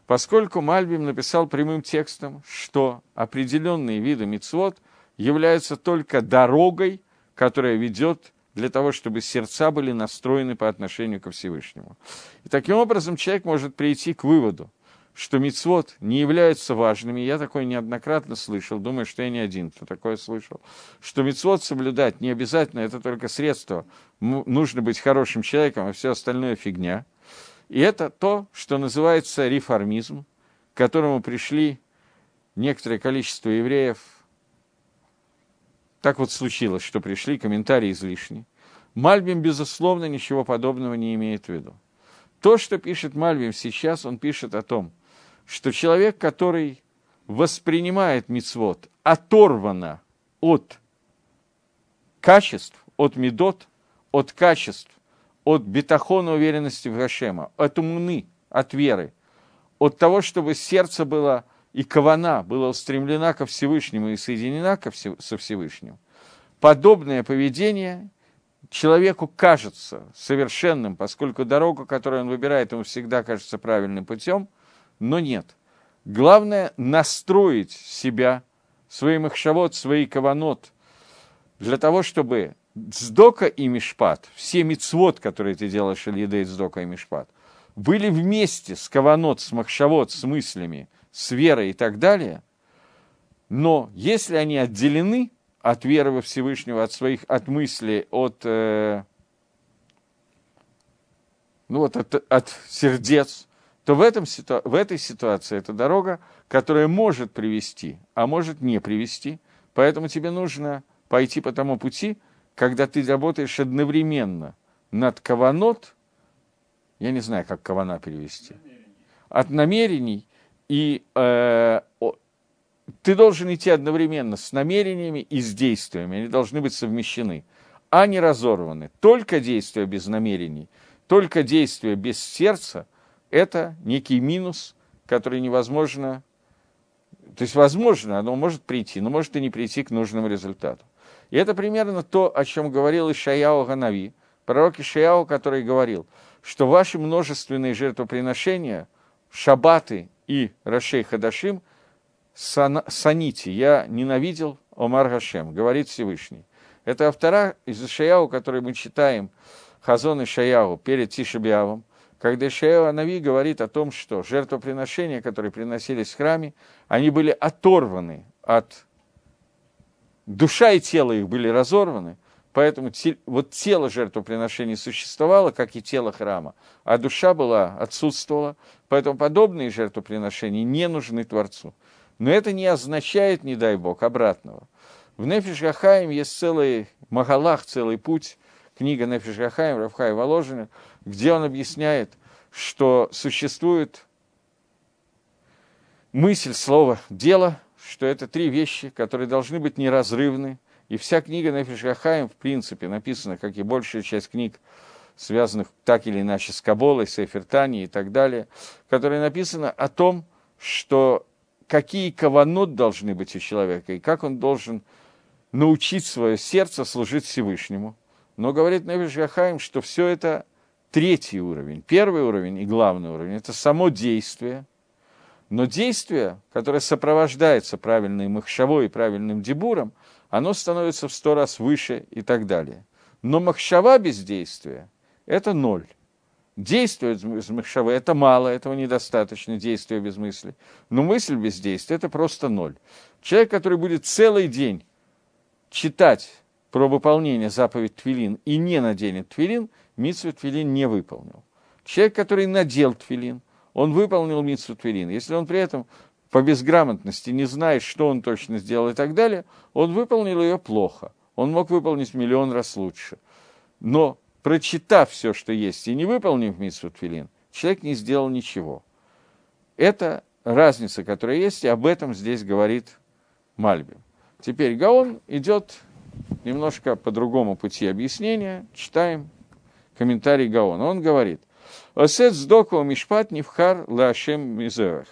поскольку Мальбим написал прямым текстом, что определенные виды мицвод являются только дорогой, которая ведет для того, чтобы сердца были настроены по отношению ко Всевышнему. И таким образом человек может прийти к выводу, что мицвод не являются важными. Я такое неоднократно слышал, думаю, что я не один, кто такое слышал, что мицвод соблюдать не обязательно, это только средство. Нужно быть хорошим человеком, а все остальное фигня. И это то, что называется реформизм, к которому пришли некоторое количество евреев так вот случилось, что пришли комментарии излишние. Мальбим, безусловно, ничего подобного не имеет в виду. То, что пишет Мальбим сейчас, он пишет о том, что человек, который воспринимает мицвод оторвано от качеств, от медот, от качеств, от бетахона уверенности в Гашема, от умны, от веры, от того, чтобы сердце было и кавана была устремлена ко Всевышнему и соединена ко Всев... со Всевышним, подобное поведение человеку кажется совершенным, поскольку дорога, которую он выбирает, ему всегда кажется правильным путем, но нет. Главное – настроить себя, свои махшавод, свои каванот, для того, чтобы Дздока и Мишпат, все мицвод, которые ты делаешь, Ильидей, Дздока и Мишпат, были вместе с каванот, с махшавод, с мыслями – с верой и так далее, но если они отделены от веры во Всевышнего, от своих, от мыслей, от, э, ну вот от, от сердец, то в, этом, в этой ситуации это дорога, которая может привести, а может не привести. Поэтому тебе нужно пойти по тому пути, когда ты работаешь одновременно над каванот, я не знаю, как кавана перевести, от намерений и э, ты должен идти одновременно с намерениями и с действиями. Они должны быть совмещены, а не разорваны. Только действия без намерений, только действия без сердца – это некий минус, который невозможно то есть, возможно, оно может прийти, но может и не прийти к нужному результату. И это примерно то, о чем говорил Ишаяу Ганави, пророк Ишаяу, который говорил, что ваши множественные жертвоприношения, шабаты и Рашей Хадашим, сан, санити, я ненавидел Омар Гашем, говорит Всевышний. Это автора из Ишаяу, который мы читаем, Хазон Ишаяу, перед Тишебиавом, когда Ишаяу Анави говорит о том, что жертвоприношения, которые приносились в храме, они были оторваны от... Душа и тело их были разорваны, поэтому вот тело жертвоприношений существовало, как и тело храма, а душа была, отсутствовала, поэтому подобные жертвоприношения не нужны Творцу. Но это не означает, не дай Бог, обратного. В Нефиш Гахаим есть целый Магалах, целый путь, книга Нефиш Гахаим, Равхай Воложина, где он объясняет, что существует мысль, слово, дело, что это три вещи, которые должны быть неразрывны. И вся книга Нефиш в принципе, написана, как и большая часть книг, связанных так или иначе с Каболой, с Эфертани и так далее, которая написана о том, что какие каванот должны быть у человека, и как он должен научить свое сердце служить Всевышнему. Но говорит Невиш Гахаим, что все это третий уровень. Первый уровень и главный уровень – это само действие. Но действие, которое сопровождается правильным махшавой и правильным дебуром, оно становится в сто раз выше и так далее. Но махшава без действия – это ноль. Действие без махшавы – это мало, этого недостаточно, действия без мысли. Но мысль без действия – это просто ноль. Человек, который будет целый день читать про выполнение заповедь Твилин и не наденет Твилин, Митсву Твилин не выполнил. Человек, который надел Твилин, он выполнил Митсву Твилин. Если он при этом по безграмотности не знает, что он точно сделал и так далее, он выполнил ее плохо. Он мог выполнить миллион раз лучше. Но прочитав все, что есть, и не выполнив Митсву Твилин, человек не сделал ничего. Это разница, которая есть, и об этом здесь говорит Мальбим. Теперь Гаон идет немножко по другому пути объяснения. Читаем комментарий Гаона. Он говорит, «Осет сдоку мишпат невхар лашем мизерах».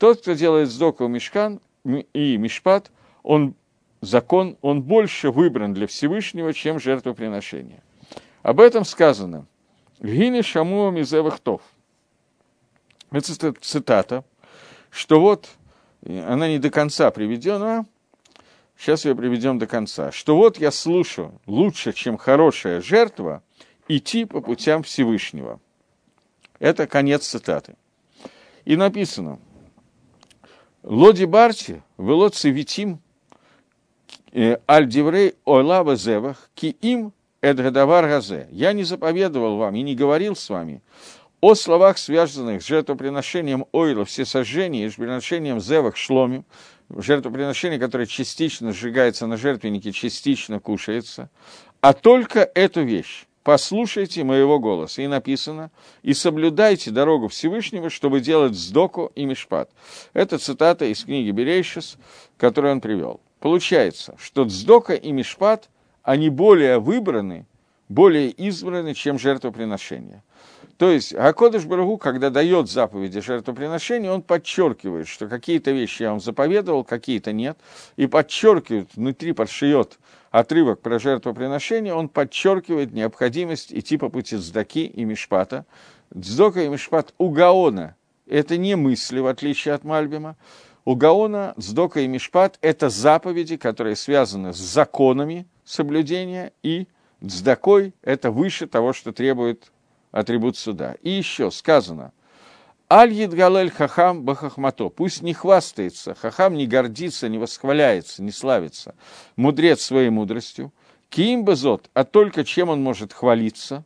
Тот, кто делает сдоку мишкан и мишпат, он закон, он больше выбран для Всевышнего, чем жертвоприношение. Об этом сказано. Гине шамуа мизевахтов. Это цитата, что вот, она не до конца приведена, Сейчас ее приведем до конца. Что вот я слушаю лучше, чем хорошая жертва, идти по путям Всевышнего. Это конец цитаты. И написано. Лоди Барти, вело цивитим, э, аль диврей ойлава зевах, ки им эдгадавар газе. Я не заповедовал вам и не говорил с вами о словах, связанных с жертвоприношением ойла, всесожжения и жертвоприношением зевах шломим, жертвоприношение, которое частично сжигается на жертвеннике, частично кушается, а только эту вещь. Послушайте моего голоса. И написано, и соблюдайте дорогу Всевышнего, чтобы делать сдоку и мишпат. Это цитата из книги Берейшис, которую он привел. Получается, что сдока и мишпат, они более выбраны, более избраны, чем жертвоприношение. То есть Акодыш Барагу, когда дает заповеди жертвоприношения, он подчеркивает, что какие-то вещи я вам заповедовал, какие-то нет, и подчеркивает, внутри подшиет отрывок про жертвоприношение, он подчеркивает необходимость идти по пути Здаки и Мишпата. Дздока и Мишпат у Гаона – это не мысли, в отличие от Мальбима. У Гаона Сдока и Мишпат – это заповеди, которые связаны с законами соблюдения, и Дздакой – это выше того, что требует атрибут суда. И еще сказано, Аль Едгалель Хахам Бахахмато, пусть не хвастается, Хахам не гордится, не восхваляется, не славится, мудрец своей мудростью, Киим Базот, а только чем он может хвалиться,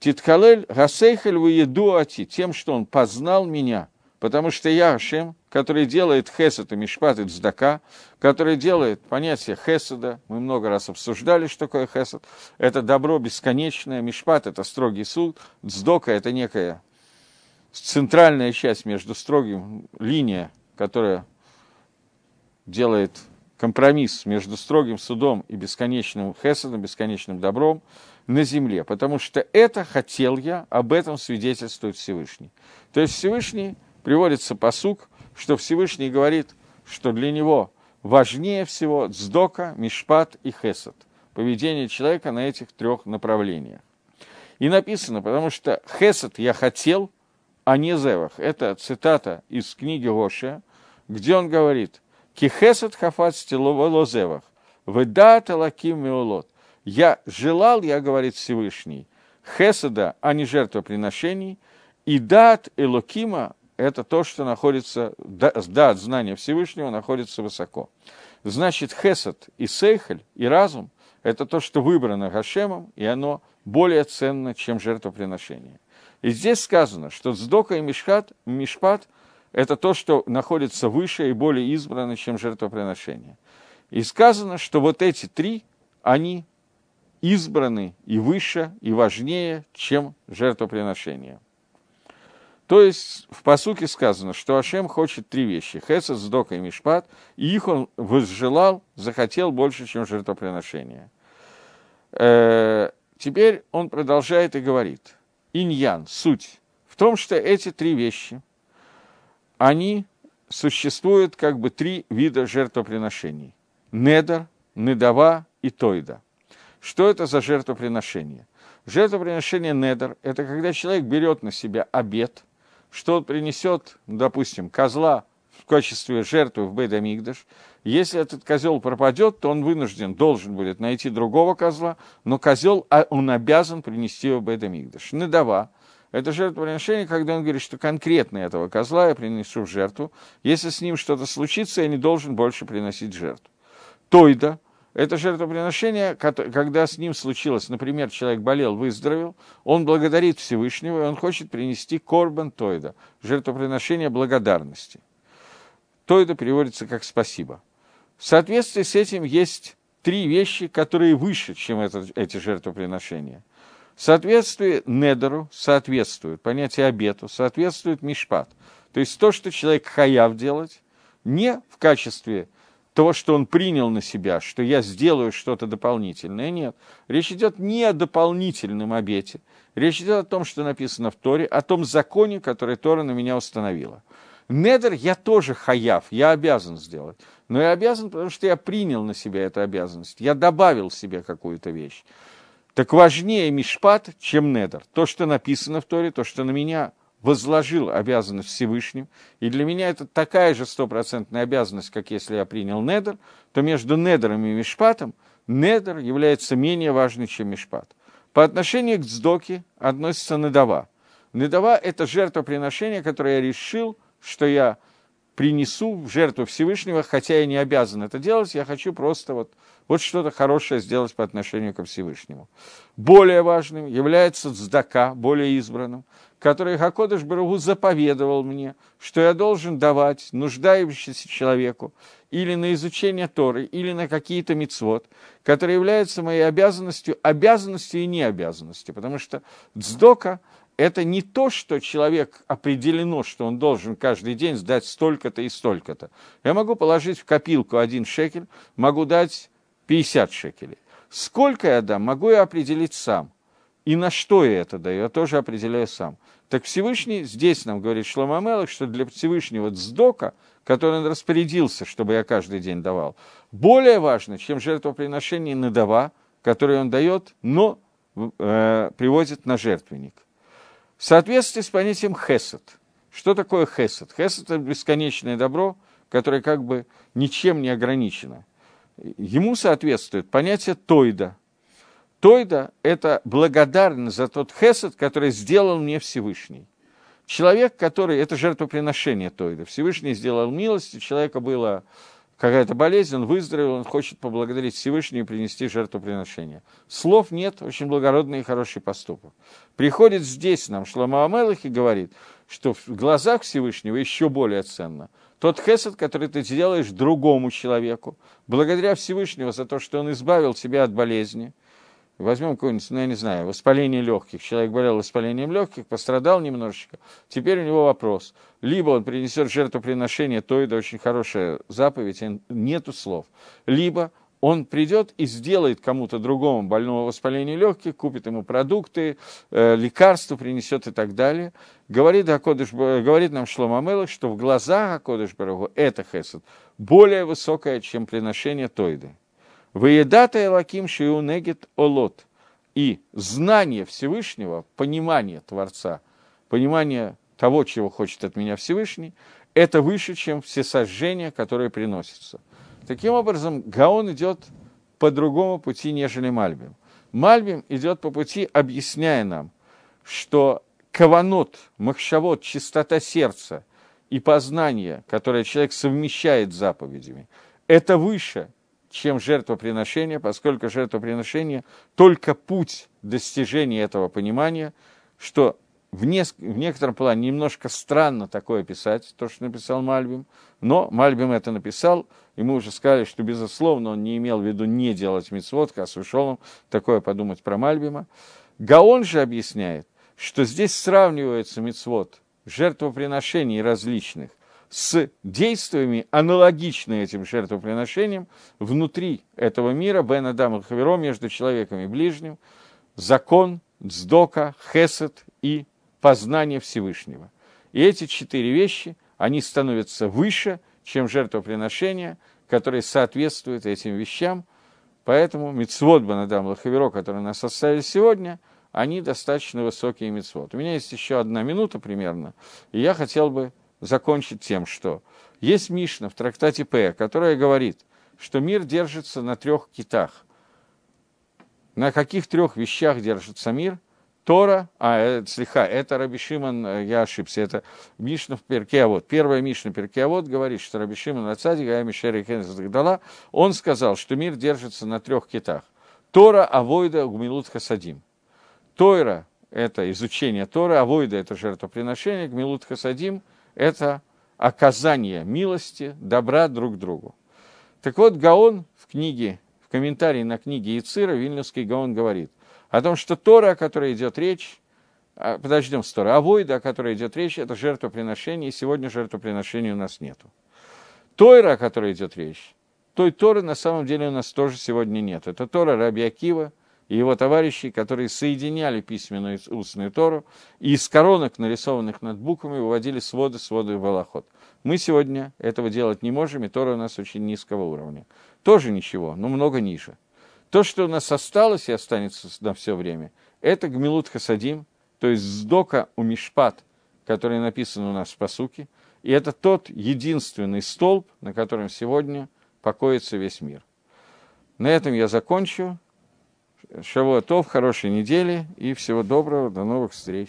Титхалель Гасейхель Вуедуати, тем, что он познал меня, потому что я Ашем, который делает хесед и мишпат и цдака, который делает понятие хеседа, мы много раз обсуждали, что такое хесед, это добро бесконечное, мишпат – это строгий суд, цдока – это некая центральная часть между строгим, линия, которая делает компромисс между строгим судом и бесконечным хесадом, бесконечным добром на земле, потому что это хотел я, об этом свидетельствует Всевышний. То есть Всевышний приводится посук, что Всевышний говорит, что для него важнее всего дздока, мишпат и хесад, поведение человека на этих трех направлениях. И написано, потому что хесад я хотел, а не зевах. Это цитата из книги Гошия, где он говорит, «Кихесад хафат стилово зевах, выдат алаким меолот». Я желал, я, говорит Всевышний, хесада, а не жертвоприношений, и дат Элокима – это то, что находится, дат, знание Всевышнего находится высоко. Значит, хесад и сейхель, и разум – это то, что выбрано Гашемом, и оно более ценно, чем жертвоприношение. И здесь сказано, что Сдока и Мишхат, Мишпат – это то, что находится выше и более избрано, чем жертвоприношение. И сказано, что вот эти три, они избраны и выше, и важнее, чем жертвоприношение. То есть в посуке сказано, что Ашем хочет три вещи – Хесед, Сдока и Мишпат, и их он возжелал, захотел больше, чем жертвоприношение. Э, теперь он продолжает и говорит, иньян, суть, в том, что эти три вещи, они существуют как бы три вида жертвоприношений – недер, недава и тойда. Что это за жертвоприношение? Жертвоприношение недер – это когда человек берет на себя обед – что он принесет, допустим, козла в качестве жертвы в Бейдамигдаш. Если этот козел пропадет, то он вынужден, должен будет найти другого козла, но козел, а он обязан принести его в Бейдамигдаш. Недава. Это жертвоприношение, когда он говорит, что конкретно этого козла я принесу в жертву. Если с ним что-то случится, я не должен больше приносить жертву. Тойда – это жертвоприношение, когда с ним случилось, например, человек болел, выздоровел, он благодарит Всевышнего, и он хочет принести корбан тойда, жертвоприношение благодарности. Тойда переводится как «спасибо». В соответствии с этим есть три вещи, которые выше, чем это, эти жертвоприношения. В соответствии недеру соответствует, понятие обету, соответствует мишпат. То есть то, что человек хаяв делать, не в качестве то, что он принял на себя, что я сделаю что-то дополнительное. Нет. Речь идет не о дополнительном обете. Речь идет о том, что написано в Торе, о том законе, который Тора на меня установила. Недер я тоже хаяв, я обязан сделать. Но я обязан, потому что я принял на себя эту обязанность. Я добавил себе какую-то вещь. Так важнее мишпат, чем недер. То, что написано в Торе, то, что на меня возложил обязанность Всевышним, и для меня это такая же стопроцентная обязанность, как если я принял недер, то между недером и мишпатом недер является менее важный, чем мишпат. По отношению к дздоке относится недова. Недова – это жертвоприношение, которое я решил, что я принесу в жертву Всевышнего, хотя я не обязан это делать, я хочу просто вот, вот что-то хорошее сделать по отношению ко Всевышнему. Более важным является цдака, более избранным, который Хакодыш Барагу заповедовал мне, что я должен давать нуждающемуся человеку или на изучение Торы, или на какие-то мицвод, которые являются моей обязанностью, обязанностью и необязанностью, потому что цдока – это не то, что человек определено, что он должен каждый день сдать столько-то и столько-то. Я могу положить в копилку один шекель, могу дать 50 шекелей. Сколько я дам, могу я определить сам. И на что я это даю, я тоже определяю сам. Так Всевышний, здесь нам говорит Шлома Мелах, что для Всевышнего дздока, который он распорядился, чтобы я каждый день давал, более важно, чем жертвоприношение надава, которое он дает, но э, приводит на жертвенник. В соответствии с понятием хесед. Что такое хесед? Хесед – это бесконечное добро, которое как бы ничем не ограничено. Ему соответствует понятие тойда – Тойда – это благодарность за тот хесед, который сделал мне Всевышний. Человек, который, это жертвоприношение Тойда. Всевышний сделал милость, у человека была какая-то болезнь, он выздоровел, он хочет поблагодарить Всевышнего и принести жертвоприношение. Слов нет, очень благородный и хороший поступок. Приходит здесь нам Шлома Амелах и говорит, что в глазах Всевышнего еще более ценно тот хесед, который ты делаешь другому человеку, благодаря Всевышнего за то, что он избавил тебя от болезни – возьмем какое-нибудь, ну, я не знаю, воспаление легких. Человек болел воспалением легких, пострадал немножечко. Теперь у него вопрос. Либо он принесет жертвоприношение, то это очень хорошая заповедь, нету слов. Либо он придет и сделает кому-то другому больного воспаления легких, купит ему продукты, э, лекарства принесет и так далее. Говорит, Акодыш, говорит нам Шлома Мелах, что в глазах Акодыш Барагу это хесед более высокое, чем приношение Тойды. Выедата Элаким Шиунегит Олот. И знание Всевышнего, понимание Творца, понимание того, чего хочет от меня Всевышний, это выше, чем все сожжения, которые приносятся – Таким образом, Гаон идет по другому пути, нежели Мальбим. Мальбим идет по пути, объясняя нам, что каванот, махшавод, чистота сердца и познание, которое человек совмещает с заповедями, это выше, чем жертвоприношение, поскольку жертвоприношение только путь достижения этого понимания, что в, не, в некотором плане немножко странно такое писать, то, что написал Мальбим, но Мальбим это написал, и мы уже сказали, что, безусловно, он не имел в виду не делать мицвод, а ушел он такое подумать про Мальбима. Гаон же объясняет, что здесь сравнивается мицвод жертвоприношений различных с действиями, аналогичными этим жертвоприношениям, внутри этого мира, Бен Адам и Хаверо, между человеком и ближним, закон, дздока, хесед и познание Всевышнего. И эти четыре вещи, они становятся выше, чем жертвоприношения, которые соответствуют этим вещам. Поэтому мицвод Банадам Лахаверо, которые нас оставили сегодня, они достаточно высокие мицвод. У меня есть еще одна минута примерно, и я хотел бы закончить тем, что есть Мишна в трактате П, которая говорит, что мир держится на трех китах. На каких трех вещах держится мир – Тора, а, это, слегка, это Раби Шимон, э, я ошибся, это Мишна в Перке, вот первая Мишна Перке, а вот говорит, что Раби Шимон Ацадик, а Мишери Дала, он сказал, что мир держится на трех китах. Тора, Авойда, Гмилут Хасадим. Тора – это изучение Торы, Авойда – это жертвоприношение, Гмилут Хасадим – это оказание милости, добра друг другу. Так вот, Гаон в книге, в комментарии на книге Ицира, Вильнюсский Гаон говорит – о том, что Тора, о которой идет речь, а, подождем с Тора, Авойда, о которой идет речь, это жертвоприношение, и сегодня жертвоприношения у нас нету. Тойра, о которой идет речь, той Торы на самом деле у нас тоже сегодня нет. Это Тора Раби Акива и его товарищи, которые соединяли письменную и устную Тору, и из коронок, нарисованных над буквами, выводили своды, своды в Аллахот. Мы сегодня этого делать не можем, и Тора у нас очень низкого уровня. Тоже ничего, но много ниже. То, что у нас осталось и останется на все время, это Гмилут Хасадим, то есть Сдока у Мишпат, который написан у нас в посуке, и это тот единственный столб, на котором сегодня покоится весь мир. На этом я закончу. Шавуатов, хорошей недели и всего доброго, до новых встреч.